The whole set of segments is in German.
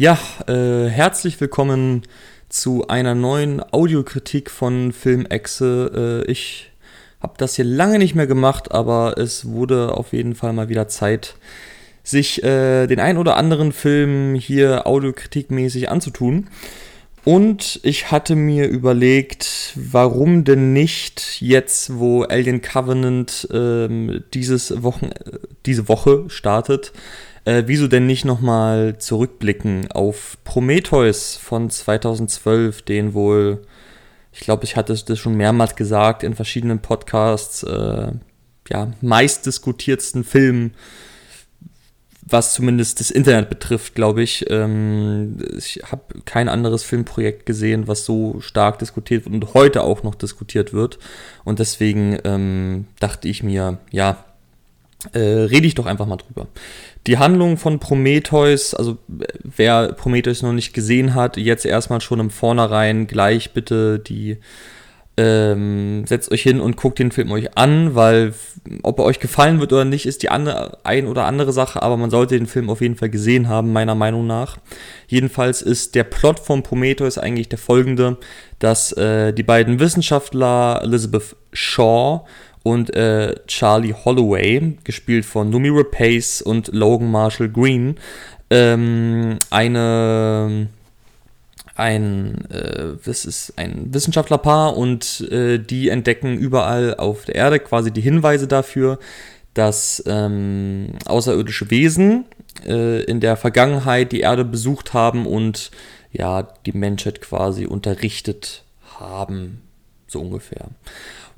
Ja, äh, herzlich willkommen zu einer neuen Audiokritik von Filmexe. Äh, ich habe das hier lange nicht mehr gemacht, aber es wurde auf jeden Fall mal wieder Zeit, sich äh, den ein oder anderen Film hier audiokritikmäßig anzutun. Und ich hatte mir überlegt, warum denn nicht jetzt, wo Alien Covenant ähm, dieses Wochen, diese Woche startet, äh, wieso denn nicht nochmal zurückblicken auf Prometheus von 2012, den wohl, ich glaube, ich hatte das schon mehrmals gesagt in verschiedenen Podcasts, äh, ja, meist diskutiertsten Film, was zumindest das Internet betrifft, glaube ich. Ähm, ich habe kein anderes Filmprojekt gesehen, was so stark diskutiert und heute auch noch diskutiert wird. Und deswegen ähm, dachte ich mir, ja, äh, rede ich doch einfach mal drüber. Die Handlung von Prometheus, also wer Prometheus noch nicht gesehen hat, jetzt erstmal schon im Vornherein gleich bitte die ähm, setzt euch hin und guckt den Film euch an, weil ob er euch gefallen wird oder nicht, ist die andere, ein oder andere Sache, aber man sollte den Film auf jeden Fall gesehen haben, meiner Meinung nach. Jedenfalls ist der Plot von Prometheus eigentlich der folgende, dass äh, die beiden Wissenschaftler Elizabeth Shaw und äh, Charlie Holloway, gespielt von Numi Rapace und Logan Marshall Green, ähm, eine ein, äh, das ist ein Wissenschaftlerpaar und äh, die entdecken überall auf der Erde quasi die Hinweise dafür, dass ähm, außerirdische Wesen äh, in der Vergangenheit die Erde besucht haben und ja, die Menschheit quasi unterrichtet haben, so ungefähr.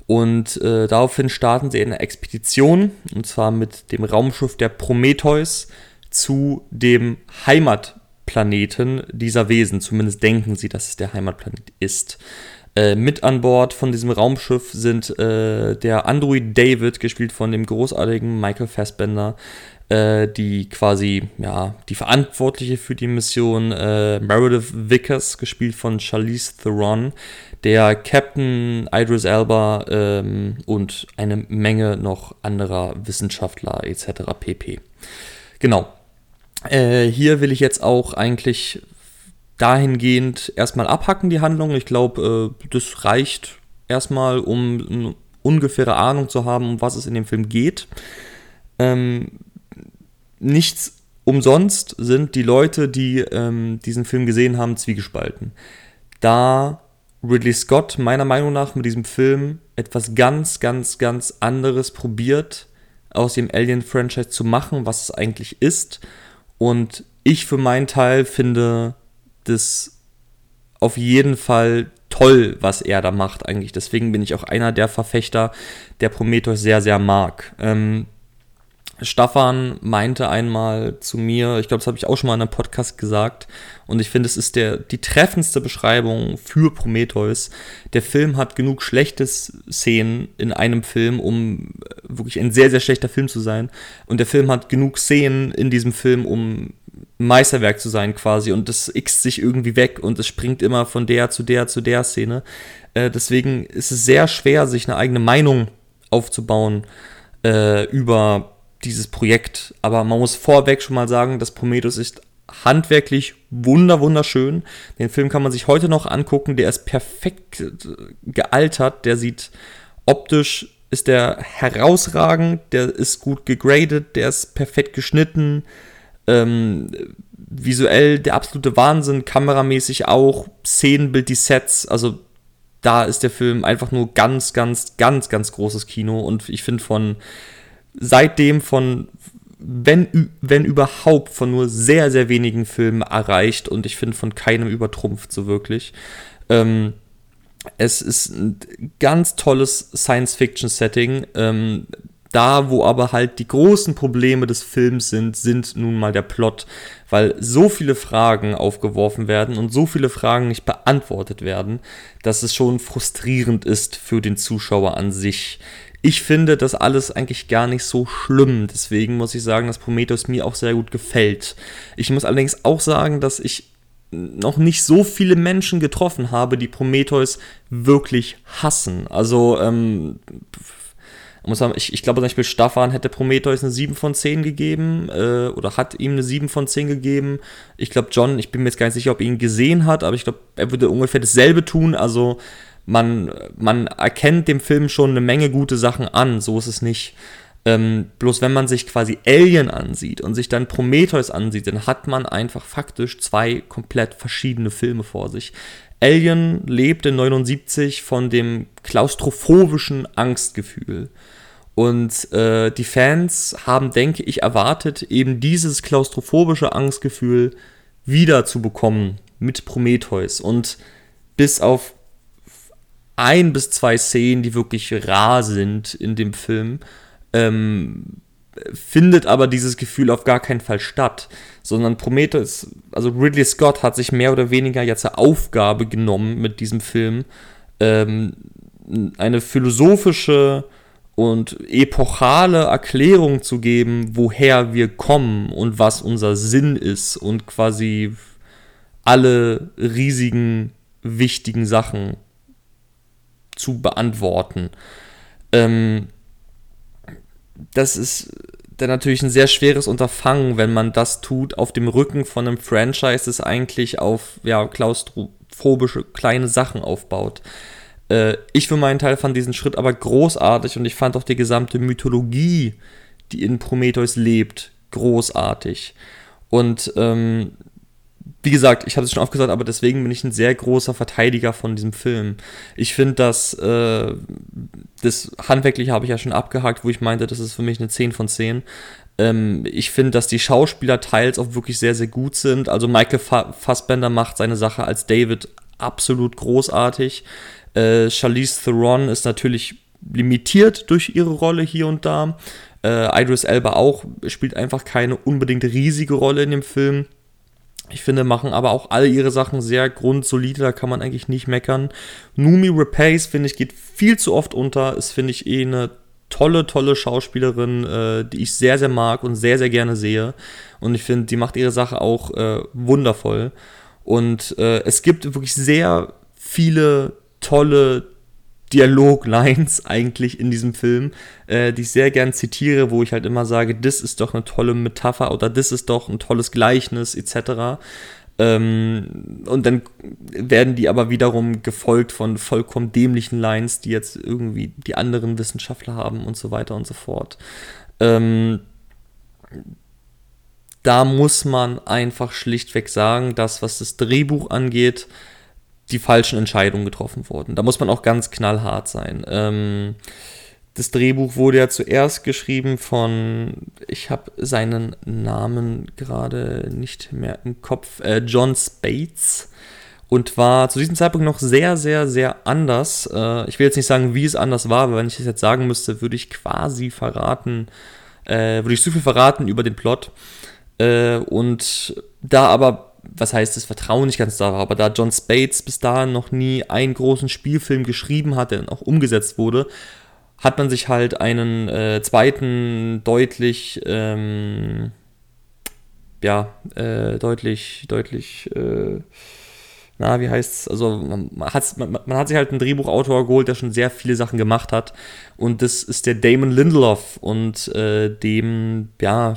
Und äh, daraufhin starten sie eine Expedition, und zwar mit dem Raumschiff der Prometheus zu dem Heimatplaneten dieser Wesen. Zumindest denken sie, dass es der Heimatplanet ist. Äh, mit an Bord von diesem Raumschiff sind äh, der Android David, gespielt von dem großartigen Michael Fassbender, äh, die quasi, ja, die Verantwortliche für die Mission, äh, Meredith Vickers, gespielt von Charlize Theron, der Captain Idris Elba ähm, und eine Menge noch anderer Wissenschaftler etc. pp. Genau. Äh, hier will ich jetzt auch eigentlich dahingehend erstmal abhacken, die Handlung. Ich glaube, äh, das reicht erstmal, um eine ungefähre Ahnung zu haben, um was es in dem Film geht. Ähm, nichts umsonst sind die Leute, die ähm, diesen Film gesehen haben, zwiegespalten. Da Ridley Scott meiner Meinung nach mit diesem Film etwas ganz, ganz, ganz anderes probiert, aus dem Alien-Franchise zu machen, was es eigentlich ist. Und ich für meinen Teil finde das auf jeden Fall toll, was er da macht eigentlich. Deswegen bin ich auch einer der Verfechter, der Prometheus sehr, sehr mag. Ähm, Staffan meinte einmal zu mir, ich glaube, das habe ich auch schon mal in einem Podcast gesagt, und ich finde, es ist der, die treffendste Beschreibung für Prometheus. Der Film hat genug schlechte Szenen in einem Film, um wirklich ein sehr, sehr schlechter Film zu sein. Und der Film hat genug Szenen in diesem Film, um Meisterwerk zu sein quasi. Und das x sich irgendwie weg und es springt immer von der zu der zu der Szene. Äh, deswegen ist es sehr schwer, sich eine eigene Meinung aufzubauen äh, über dieses Projekt. Aber man muss vorweg schon mal sagen, dass Prometheus ist handwerklich wunder wunderschön. Den Film kann man sich heute noch angucken. Der ist perfekt gealtert. Der sieht optisch ist der herausragend. Der ist gut gegradet. Der ist perfekt geschnitten. Ähm, visuell der absolute Wahnsinn. Kameramäßig auch. Szenenbild, die Sets. Also da ist der Film einfach nur ganz, ganz, ganz, ganz großes Kino. Und ich finde von seitdem von, wenn, wenn überhaupt, von nur sehr, sehr wenigen Filmen erreicht und ich finde von keinem übertrumpft so wirklich. Ähm, es ist ein ganz tolles Science-Fiction-Setting. Ähm, da, wo aber halt die großen Probleme des Films sind, sind nun mal der Plot, weil so viele Fragen aufgeworfen werden und so viele Fragen nicht beantwortet werden, dass es schon frustrierend ist für den Zuschauer an sich ich finde das alles eigentlich gar nicht so schlimm. Deswegen muss ich sagen, dass Prometheus mir auch sehr gut gefällt. Ich muss allerdings auch sagen, dass ich noch nicht so viele Menschen getroffen habe, die Prometheus wirklich hassen. Also, ähm, muss sagen, ich, ich glaube zum Beispiel Staffan hätte Prometheus eine 7 von 10 gegeben äh, oder hat ihm eine 7 von 10 gegeben. Ich glaube, John, ich bin mir jetzt gar nicht sicher, ob er ihn gesehen hat, aber ich glaube, er würde ungefähr dasselbe tun. Also man, man erkennt dem Film schon eine Menge gute Sachen an, so ist es nicht. Ähm, bloß wenn man sich quasi Alien ansieht und sich dann Prometheus ansieht, dann hat man einfach faktisch zwei komplett verschiedene Filme vor sich. Alien lebt in 79 von dem klaustrophobischen Angstgefühl. Und äh, die Fans haben, denke ich, erwartet, eben dieses klaustrophobische Angstgefühl wieder zu bekommen mit Prometheus. Und bis auf ein bis zwei Szenen, die wirklich rar sind in dem Film, ähm, findet aber dieses Gefühl auf gar keinen Fall statt, sondern Prometheus, also Ridley Scott hat sich mehr oder weniger jetzt eine Aufgabe genommen mit diesem Film, ähm, eine philosophische und epochale Erklärung zu geben, woher wir kommen und was unser Sinn ist und quasi alle riesigen, wichtigen Sachen zu beantworten. Ähm, das ist dann natürlich ein sehr schweres Unterfangen, wenn man das tut auf dem Rücken von einem Franchise, das eigentlich auf ja, klaustrophobische kleine Sachen aufbaut. Äh, ich für meinen Teil fand diesen Schritt aber großartig und ich fand auch die gesamte Mythologie, die in Prometheus lebt, großartig. Und ähm, wie gesagt, ich habe es schon oft gesagt, aber deswegen bin ich ein sehr großer Verteidiger von diesem Film. Ich finde, dass äh, das handwerklich habe ich ja schon abgehakt, wo ich meinte, das ist für mich eine 10 von 10. Ähm, ich finde, dass die Schauspieler teils auch wirklich sehr, sehr gut sind. Also Michael Fassbender macht seine Sache als David absolut großartig. Äh, Charlize Theron ist natürlich limitiert durch ihre Rolle hier und da. Äh, Idris Elba auch spielt einfach keine unbedingt riesige Rolle in dem Film. Ich finde, machen aber auch alle ihre Sachen sehr grundsolide, da kann man eigentlich nicht meckern. Numi Rapace, finde ich, geht viel zu oft unter, ist, finde ich, eh eine tolle, tolle Schauspielerin, äh, die ich sehr, sehr mag und sehr, sehr gerne sehe. Und ich finde, die macht ihre Sache auch äh, wundervoll. Und äh, es gibt wirklich sehr viele tolle Dialoglines eigentlich in diesem Film, äh, die ich sehr gern zitiere, wo ich halt immer sage, das ist doch eine tolle Metapher oder das ist doch ein tolles Gleichnis etc. Ähm, und dann werden die aber wiederum gefolgt von vollkommen dämlichen Lines, die jetzt irgendwie die anderen Wissenschaftler haben und so weiter und so fort. Ähm, da muss man einfach schlichtweg sagen, dass was das Drehbuch angeht, die falschen Entscheidungen getroffen wurden. Da muss man auch ganz knallhart sein. Ähm, das Drehbuch wurde ja zuerst geschrieben von, ich habe seinen Namen gerade nicht mehr im Kopf, äh, John Spates und war zu diesem Zeitpunkt noch sehr, sehr, sehr anders. Äh, ich will jetzt nicht sagen, wie es anders war, aber wenn ich das jetzt sagen müsste, würde ich quasi verraten, äh, würde ich zu viel verraten über den Plot. Äh, und da aber was heißt das Vertrauen nicht ganz da war, aber da John Spates bis dahin noch nie einen großen Spielfilm geschrieben hat, der auch umgesetzt wurde, hat man sich halt einen äh, zweiten deutlich, ähm, ja, äh, deutlich, deutlich, äh, na, wie heißt's, also man, hat, man, man, hat sich halt einen Drehbuchautor geholt, der schon sehr viele Sachen gemacht hat. Und das ist der Damon Lindelof und äh, dem, ja,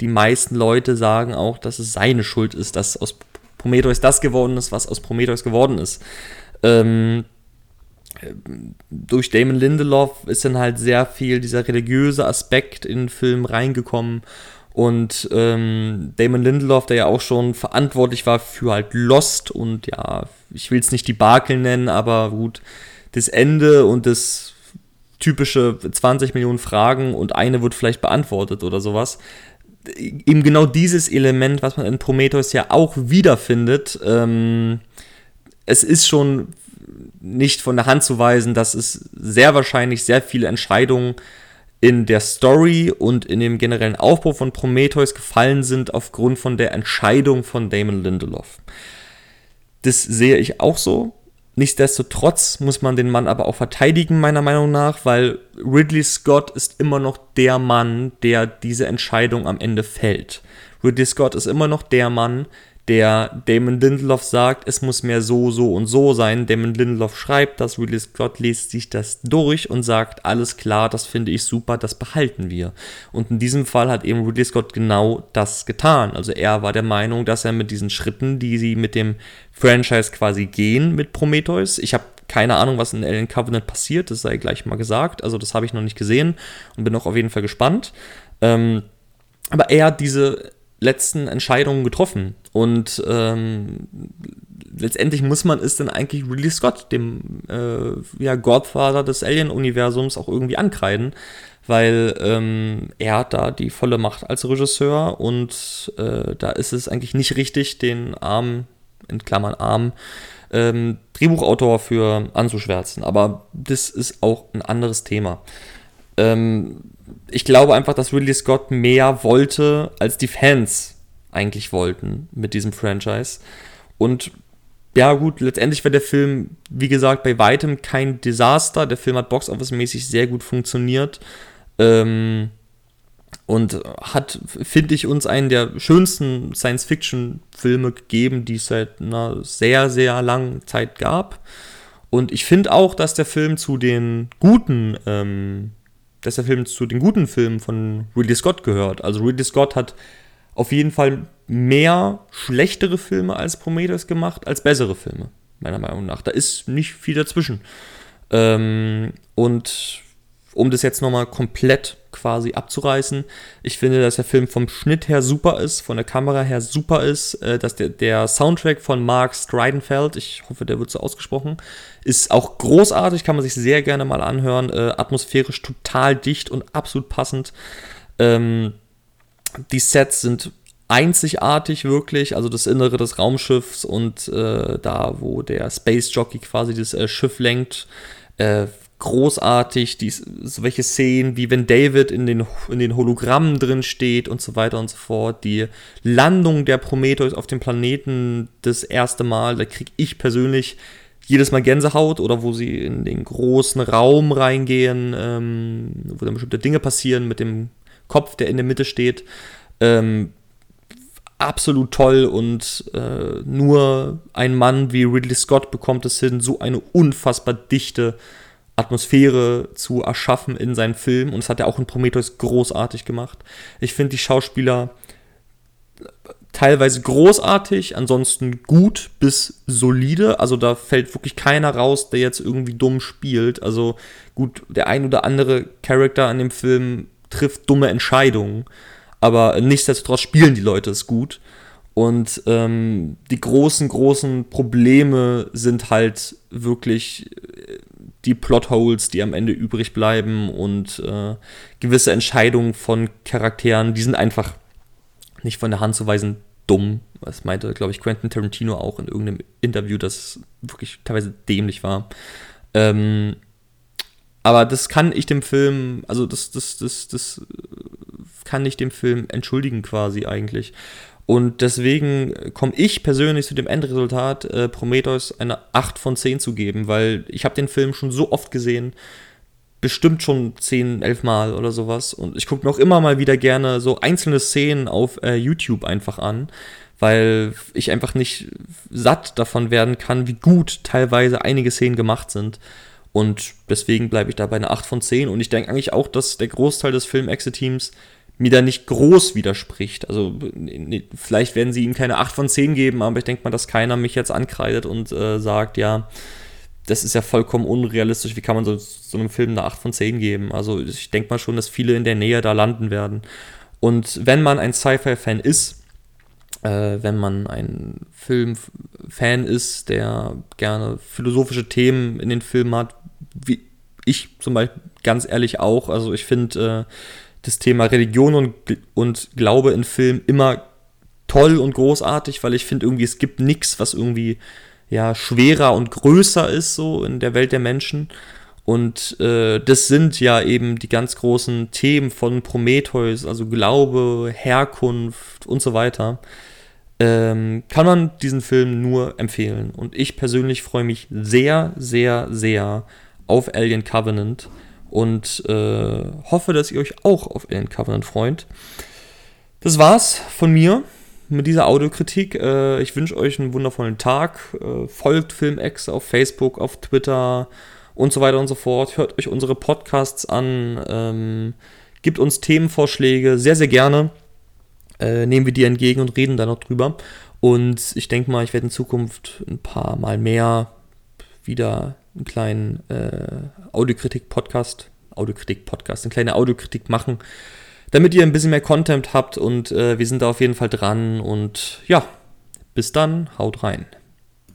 die meisten Leute sagen auch, dass es seine Schuld ist, dass aus Prometheus das geworden ist, was aus Prometheus geworden ist. Ähm, durch Damon Lindelof ist dann halt sehr viel dieser religiöse Aspekt in den Film reingekommen. Und ähm, Damon Lindelof, der ja auch schon verantwortlich war für halt Lost und ja, ich will es nicht die Bakel nennen, aber gut, das Ende und das typische 20 Millionen Fragen und eine wird vielleicht beantwortet oder sowas eben genau dieses Element, was man in Prometheus ja auch wiederfindet. Ähm, es ist schon nicht von der Hand zu weisen, dass es sehr wahrscheinlich sehr viele Entscheidungen in der Story und in dem generellen Aufbau von Prometheus gefallen sind aufgrund von der Entscheidung von Damon Lindelof. Das sehe ich auch so. Nichtsdestotrotz muss man den Mann aber auch verteidigen, meiner Meinung nach, weil Ridley Scott ist immer noch der Mann, der diese Entscheidung am Ende fällt. Ridley Scott ist immer noch der Mann, der Damon Lindelof sagt, es muss mehr so, so und so sein. Damon Lindelof schreibt das, Ridley Scott liest sich das durch und sagt, alles klar, das finde ich super, das behalten wir. Und in diesem Fall hat eben Ridley Scott genau das getan. Also er war der Meinung, dass er mit diesen Schritten, die sie mit dem Franchise quasi gehen, mit Prometheus, ich habe keine Ahnung, was in Alien Covenant passiert, das sei gleich mal gesagt. Also das habe ich noch nicht gesehen und bin auch auf jeden Fall gespannt. Ähm, aber er hat diese letzten Entscheidungen getroffen. Und ähm, letztendlich muss man es dann eigentlich Ridley Scott, dem äh, ja, Godfather des Alien-Universums, auch irgendwie ankreiden, weil ähm, er hat da die volle Macht als Regisseur und äh, da ist es eigentlich nicht richtig, den armen, in Klammern arm, ähm, Drehbuchautor für anzuschwärzen. Aber das ist auch ein anderes Thema. Ähm, ich glaube einfach, dass Ridley Scott mehr wollte, als die Fans eigentlich wollten mit diesem Franchise. Und ja, gut, letztendlich war der Film, wie gesagt, bei weitem kein Desaster. Der Film hat boxoffice-mäßig sehr gut funktioniert. Ähm, und hat, finde ich, uns einen der schönsten Science-Fiction-Filme gegeben, die es seit einer sehr, sehr langen Zeit gab. Und ich finde auch, dass der Film zu den guten ähm, dass der Film zu den guten Filmen von Ridley Scott gehört. Also Ridley Scott hat auf jeden Fall mehr schlechtere Filme als Prometheus gemacht, als bessere Filme, meiner Meinung nach. Da ist nicht viel dazwischen. Ähm, und um das jetzt nochmal komplett quasi abzureißen. Ich finde, dass der Film vom Schnitt her super ist, von der Kamera her super ist, äh, dass der, der Soundtrack von Mark Stridenfeld, ich hoffe, der wird so ausgesprochen, ist auch großartig, kann man sich sehr gerne mal anhören, äh, atmosphärisch total dicht und absolut passend. Ähm, die Sets sind einzigartig wirklich, also das Innere des Raumschiffs und äh, da, wo der Space Jockey quasi das äh, Schiff lenkt, äh, großartig, die, welche Szenen, wie wenn David in den, in den Hologrammen drin steht und so weiter und so fort. Die Landung der Prometheus auf dem Planeten das erste Mal, da kriege ich persönlich jedes Mal Gänsehaut oder wo sie in den großen Raum reingehen, ähm, wo dann bestimmte Dinge passieren mit dem Kopf, der in der Mitte steht. Ähm, absolut toll und äh, nur ein Mann wie Ridley Scott bekommt es hin, so eine unfassbar dichte Atmosphäre zu erschaffen in seinen Filmen. Und das hat er auch in Prometheus großartig gemacht. Ich finde die Schauspieler teilweise großartig, ansonsten gut bis solide. Also da fällt wirklich keiner raus, der jetzt irgendwie dumm spielt. Also gut, der ein oder andere Charakter in dem Film trifft dumme Entscheidungen. Aber nichtsdestotrotz spielen die Leute es gut. Und ähm, die großen, großen Probleme sind halt wirklich die Plotholes, die am Ende übrig bleiben und äh, gewisse Entscheidungen von Charakteren, die sind einfach nicht von der Hand zu weisen dumm. Das meinte, glaube ich, Quentin Tarantino auch in irgendeinem Interview, das wirklich teilweise dämlich war. Ähm, aber das kann ich dem Film, also das, das, das, das kann ich dem Film entschuldigen quasi eigentlich. Und deswegen komme ich persönlich zu dem Endresultat, äh, Prometheus eine 8 von 10 zu geben, weil ich habe den Film schon so oft gesehen, bestimmt schon 10, 11 Mal oder sowas. Und ich gucke mir auch immer mal wieder gerne so einzelne Szenen auf äh, YouTube einfach an, weil ich einfach nicht satt davon werden kann, wie gut teilweise einige Szenen gemacht sind. Und deswegen bleibe ich da bei einer 8 von 10. Und ich denke eigentlich auch, dass der Großteil des Film-Exe-Teams mir da nicht groß widerspricht. Also vielleicht werden sie ihm keine 8 von 10 geben, aber ich denke mal, dass keiner mich jetzt ankreidet und äh, sagt, ja, das ist ja vollkommen unrealistisch, wie kann man so, so einem Film eine 8 von 10 geben? Also ich denke mal schon, dass viele in der Nähe da landen werden. Und wenn man ein Sci-Fi-Fan ist, äh, wenn man ein Film-Fan ist, der gerne philosophische Themen in den Filmen hat, wie ich zum Beispiel ganz ehrlich auch, also ich finde, äh, das Thema Religion und, und Glaube in Filmen immer toll und großartig, weil ich finde irgendwie, es gibt nichts, was irgendwie ja schwerer und größer ist so in der Welt der Menschen. Und äh, das sind ja eben die ganz großen Themen von Prometheus, also Glaube, Herkunft und so weiter. Ähm, kann man diesen Film nur empfehlen. Und ich persönlich freue mich sehr, sehr, sehr auf Alien Covenant und äh, hoffe, dass ihr euch auch auf Alien Covenant freut. Das war's von mir. mit dieser Audiokritik. Äh, ich wünsche euch einen wundervollen Tag. Äh, folgt FilmX auf Facebook, auf Twitter und so weiter und so fort. Hört euch unsere Podcasts an. Ähm, gibt uns Themenvorschläge. Sehr, sehr gerne. Äh, nehmen wir die entgegen und reden da noch drüber. Und ich denke mal, ich werde in Zukunft ein paar Mal mehr wieder einen kleinen äh, Audiokritik-Podcast, Audiokritik-Podcast, eine kleine Audiokritik machen, damit ihr ein bisschen mehr Content habt und äh, wir sind da auf jeden Fall dran und ja, bis dann, haut rein.